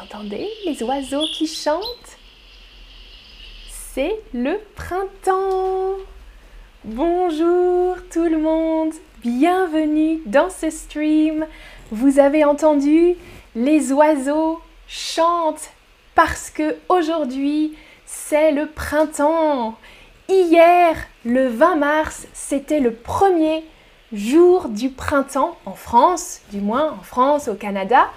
Entendez? Les oiseaux qui chantent? C'est le printemps. Bonjour tout le monde, bienvenue dans ce stream. Vous avez entendu? Les oiseaux chantent parce que aujourd'hui c'est le printemps. Hier, le 20 mars, c'était le premier jour du printemps en France, du moins en France, au Canada.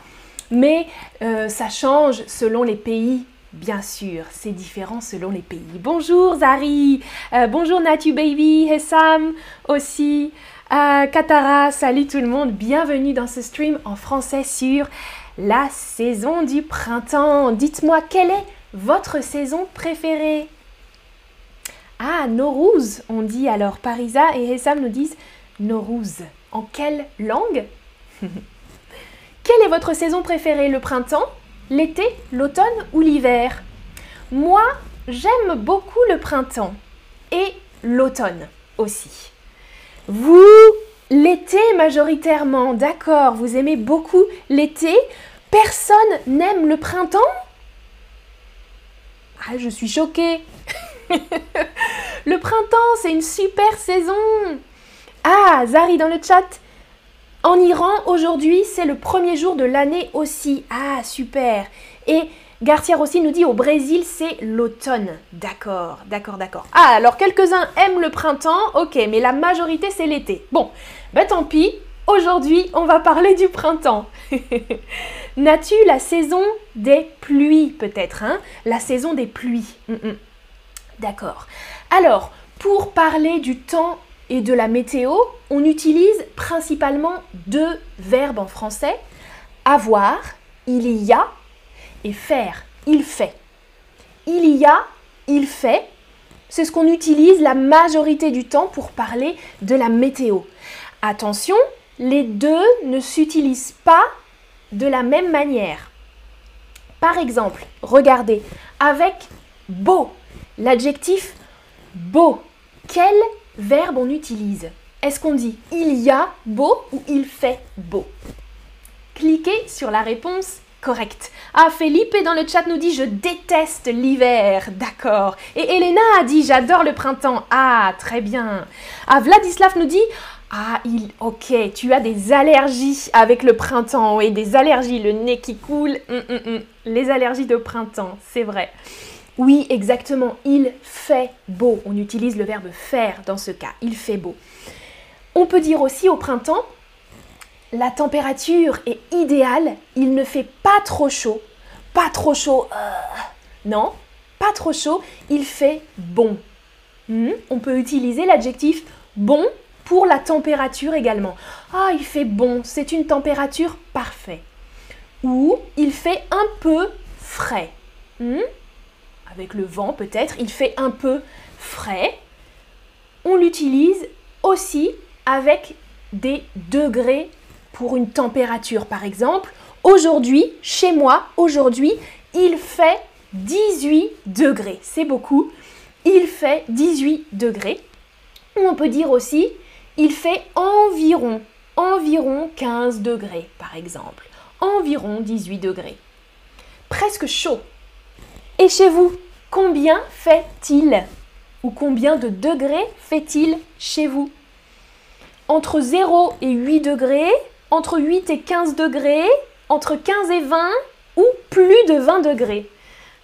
Mais euh, ça change selon les pays, bien sûr. C'est différent selon les pays. Bonjour Zari, euh, bonjour Natu Baby, Hessam aussi, euh, Katara, salut tout le monde. Bienvenue dans ce stream en français sur la saison du printemps. Dites-moi, quelle est votre saison préférée? Ah, Norouz, on dit alors. Parisa et Hessam nous disent Norouz. En quelle langue? Quelle est votre saison préférée Le printemps, l'été, l'automne ou l'hiver? Moi, j'aime beaucoup le printemps et l'automne aussi. Vous, l'été majoritairement, d'accord, vous aimez beaucoup l'été. Personne n'aime le printemps? Ah, je suis choquée. le printemps, c'est une super saison. Ah, Zari dans le chat, en Iran, aujourd'hui, c'est le premier jour de l'année aussi. Ah, super. Et Garcia aussi nous dit au Brésil, c'est l'automne. D'accord, d'accord, d'accord. Ah, alors quelques-uns aiment le printemps, ok, mais la majorité, c'est l'été. Bon, ben tant pis. Aujourd'hui, on va parler du printemps. N'as-tu la saison des pluies, peut-être, hein? La saison des pluies. Mm, mm. D'accord. Alors, pour parler du temps et de la météo, on utilise principalement deux verbes en français. Avoir, il y a, et faire, il fait. Il y a, il fait, c'est ce qu'on utilise la majorité du temps pour parler de la météo. Attention, les deux ne s'utilisent pas de la même manière. Par exemple, regardez, avec beau, l'adjectif beau, quel verbe on utilise Est-ce qu'on dit il y a beau ou il fait beau? Cliquez sur la réponse correcte. Ah, Felipe dans le chat nous dit je déteste l'hiver. D'accord. Et Elena a dit j'adore le printemps. Ah, très bien. Ah, Vladislav nous dit ah, il, ok, tu as des allergies avec le printemps, oui, des allergies, le nez qui coule, hum, hum, hum. les allergies de printemps, c'est vrai. Oui, exactement, il fait beau. On utilise le verbe faire dans ce cas, il fait beau. On peut dire aussi au printemps, la température est idéale, il ne fait pas trop chaud. Pas trop chaud, euh, non, pas trop chaud, il fait bon. Hmm, on peut utiliser l'adjectif bon pour la température également. Ah, il fait bon, c'est une température parfaite. Ou il fait un peu frais. Hmm, avec le vent peut-être, il fait un peu frais. On l'utilise aussi avec des degrés pour une température par exemple. Aujourd'hui, chez moi, aujourd'hui, il fait 18 degrés. C'est beaucoup. Il fait 18 degrés. Ou on peut dire aussi, il fait environ, environ 15 degrés par exemple. Environ 18 degrés. Presque chaud. Et chez vous, combien fait-il Ou combien de degrés fait-il chez vous? Entre 0 et 8 degrés, entre 8 et 15 degrés, entre 15 et 20 ou plus de 20 degrés?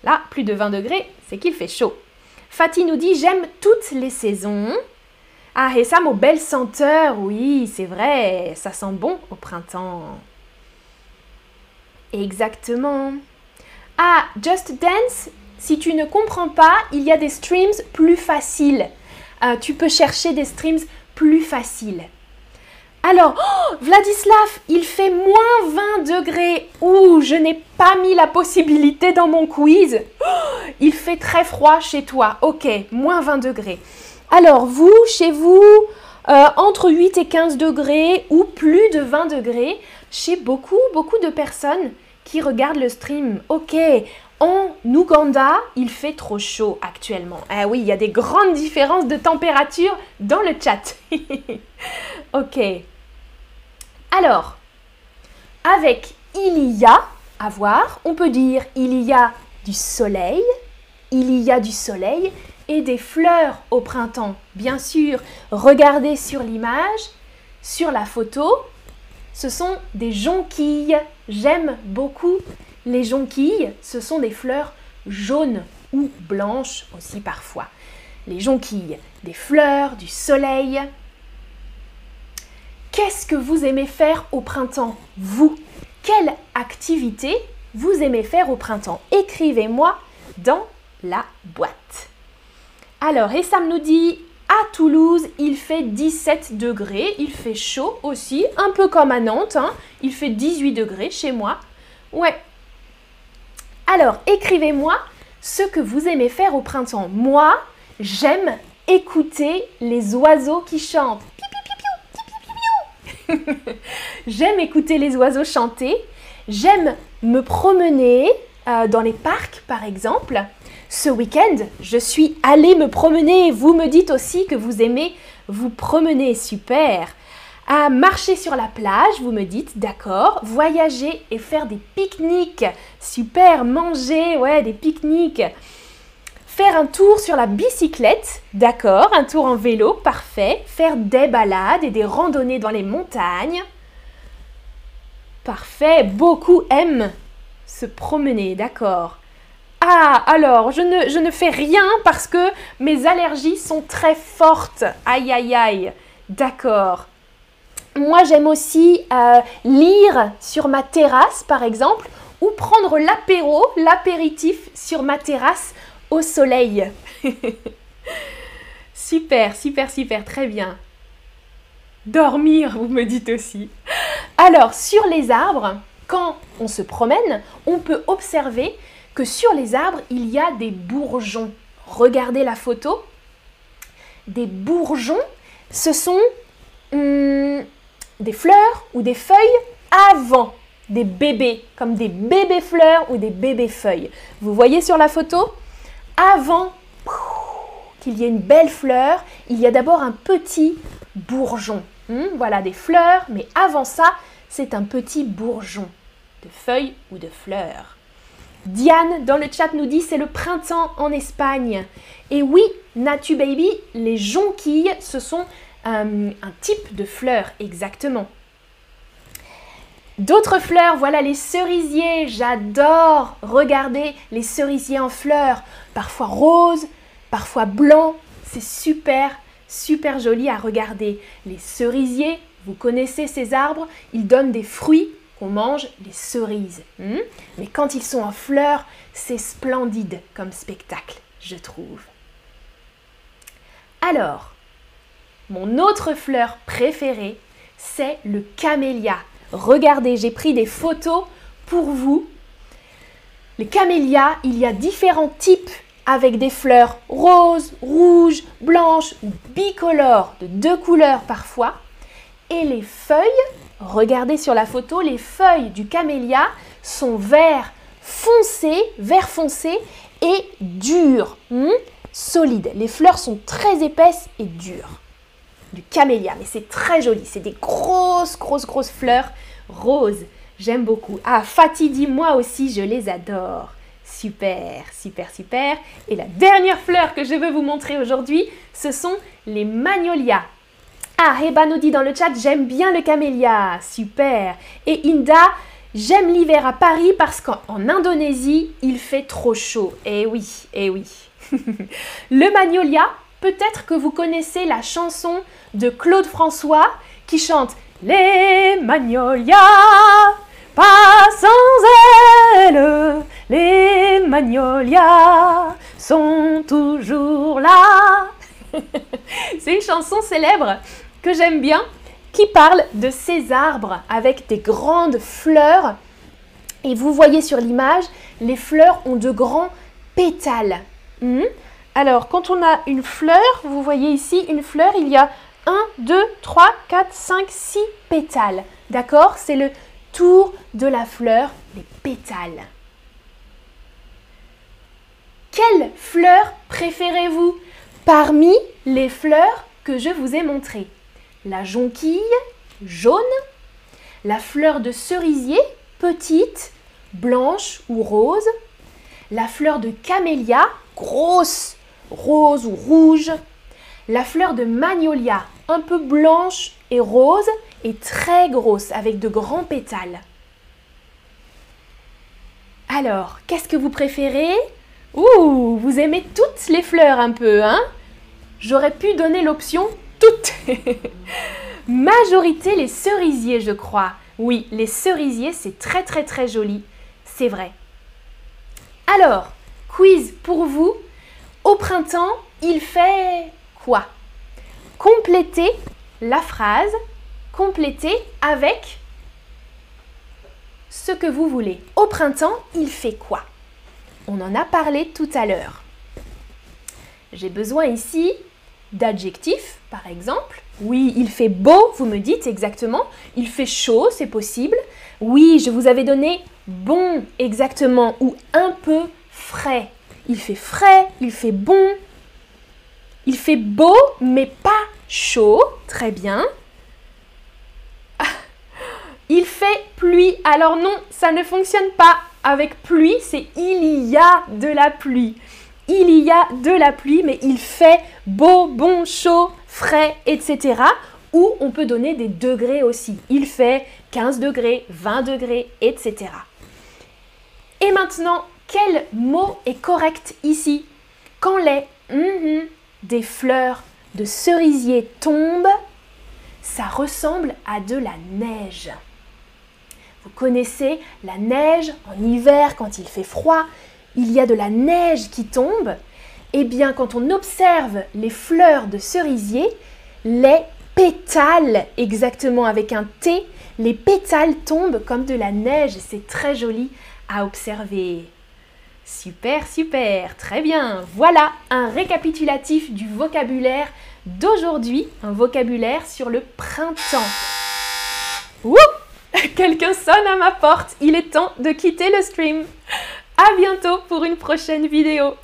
Là, plus de 20 degrés, c'est qu'il fait chaud. Fatih nous dit J'aime toutes les saisons. Ah, et ça, aux belles senteurs, oui, c'est vrai, ça sent bon au printemps. Exactement. Ah, Just Dance, si tu ne comprends pas, il y a des streams plus faciles. Euh, tu peux chercher des streams plus faciles. Alors, oh, Vladislav, il fait moins 20 degrés. Ouh, je n'ai pas mis la possibilité dans mon quiz. Oh, il fait très froid chez toi. Ok, moins 20 degrés. Alors, vous, chez vous, euh, entre 8 et 15 degrés ou plus de 20 degrés, chez beaucoup, beaucoup de personnes qui regardent le stream. Ok, en Ouganda, il fait trop chaud actuellement. Ah oui, il y a des grandes différences de température dans le chat. ok. Alors, avec il y a, avoir, on peut dire il y a du soleil, il y a du soleil et des fleurs au printemps. Bien sûr, regardez sur l'image, sur la photo, ce sont des jonquilles. J'aime beaucoup les jonquilles, ce sont des fleurs jaunes ou blanches aussi parfois. Les jonquilles, des fleurs, du soleil. Qu'est-ce que vous aimez faire au printemps, vous? Quelle activité vous aimez faire au printemps? Écrivez-moi dans la boîte. Alors, Essam nous dit à Toulouse, il fait 17 degrés, il fait chaud aussi, un peu comme à Nantes, hein. il fait 18 degrés chez moi. Ouais. Alors, écrivez-moi ce que vous aimez faire au printemps. Moi, j'aime écouter les oiseaux qui chantent. j'aime écouter les oiseaux chanter. J'aime me promener euh, dans les parcs, par exemple. Ce week-end, je suis allée me promener. Vous me dites aussi que vous aimez vous promener. Super. À marcher sur la plage, vous me dites, d'accord. Voyager et faire des pique-niques. Super. Manger, ouais, des pique-niques. Faire un tour sur la bicyclette, d'accord. Un tour en vélo, parfait. Faire des balades et des randonnées dans les montagnes. Parfait. Beaucoup aiment se promener, d'accord. Ah, alors, je ne, fais rien parce que mes allergies sont très fortes. Aïe, aïe, aïe. D'accord. Moi, j'aime aussi euh, lire sur ma terrasse, par exemple, ou prendre l'apéro, l'apéritif sur ma terrasse au soleil. super, super, super, très bien. Dormir, vous me dites aussi. Alors, sur les arbres, quand on se promène, on peut observer que sur les arbres, il y a des bourgeons. Regardez la photo. Des bourgeons, ce sont hmm, des fleurs ou des feuilles avant des bébés, comme des bébés fleurs ou des bébés feuilles. Vous voyez sur la photo? Avant qu'il y ait une belle fleur, il y a d'abord un petit bourgeon. Hmm, voilà des fleurs, mais avant ça, c'est un petit bourgeon de feuilles ou de fleurs. Diane dans le chat nous dit c'est le printemps en Espagne. Et oui, Natu Baby, les jonquilles, ce sont euh, un type de fleurs exactement. D'autres fleurs, voilà les cerisiers. J'adore regarder les cerisiers en fleurs, parfois roses, parfois blancs. C'est super, super joli à regarder. Les cerisiers, vous connaissez ces arbres, ils donnent des fruits on mange les cerises. Hmm? Mais quand ils sont en fleurs, c'est splendide comme spectacle, je trouve. Alors, mon autre fleur préférée, c'est le camélia. Regardez, j'ai pris des photos pour vous. Les camélias, il y a différents types avec des fleurs roses, rouges, blanches ou bicolores de deux couleurs parfois. Et les feuilles Regardez sur la photo, les feuilles du camélia sont vert foncé, vert foncé et dur, hmm, solide. Les fleurs sont très épaisses et dures. Du camélia, mais c'est très joli. C'est des grosses, grosses, grosses fleurs roses. J'aime beaucoup. Ah, Fatih moi aussi, je les adore. Super, super, super. Et la dernière fleur que je veux vous montrer aujourd'hui, ce sont les magnolias. Ah, Heba nous dit dans le chat, j'aime bien le camélia. Super. Et Inda, j'aime l'hiver à Paris parce qu'en Indonésie, il fait trop chaud. Eh oui, eh oui. le magnolia, peut-être que vous connaissez la chanson de Claude François qui chante Les magnolias, pas sans elle, les magnolias sont toujours là. C'est une chanson célèbre que j'aime bien qui parle de ces arbres avec des grandes fleurs. Et vous voyez sur l'image, les fleurs ont de grands pétales. Hmm? Alors, quand on a une fleur, vous voyez ici une fleur, il y a 1, 2, 3, 4, 5, 6 pétales. D'accord? C'est le tour de la fleur, les pétales. Quelle fleur préférez-vous? Parmi les fleurs que je vous ai montrées la jonquille jaune, la fleur de cerisier petite, blanche ou rose. La fleur de camélia, grosse, rose ou rouge. La fleur de magnolia, un peu blanche et rose et très grosse avec de grands pétales. Alors, qu'est-ce que vous préférez? Ouh, vous aimez toutes les fleurs un peu, hein? J'aurais pu donner l'option toutes. Majorité les cerisiers, je crois. Oui, les cerisiers, c'est très très très joli. C'est vrai. Alors, quiz pour vous. Au printemps, il fait quoi? Complétez la phrase, complétez avec ce que vous voulez. Au printemps, il fait quoi? On en a parlé tout à l'heure. J'ai besoin ici d'adjectifs, par exemple. Oui, il fait beau, vous me dites exactement. Il fait chaud, c'est possible. Oui, je vous avais donné bon, exactement, ou un peu frais. Il fait frais, il fait bon. Il fait beau, mais pas chaud. Très bien. Il fait pluie. Alors non, ça ne fonctionne pas. Avec pluie, c'est il y a de la pluie. Il y a de la pluie, mais il fait beau, bon, chaud, frais, etc. Ou on peut donner des degrés aussi. Il fait 15 degrés, 20 degrés, etc. Et maintenant, quel mot est correct ici? Quand les mm-hmm des fleurs de cerisier tombent, ça ressemble à de la neige. Vous connaissez la neige en hiver quand il fait froid, il y a de la neige qui tombe. Eh bien, quand on observe les fleurs de cerisier, les pétales, exactement avec un T, les pétales tombent comme de la neige. C'est très joli à observer. Super, super, très bien. Voilà un récapitulatif du vocabulaire d'aujourd'hui, un vocabulaire sur le printemps. Wouh Quelqu'un sonne à ma porte, il est temps de quitter le stream. À bientôt pour une prochaine vidéo.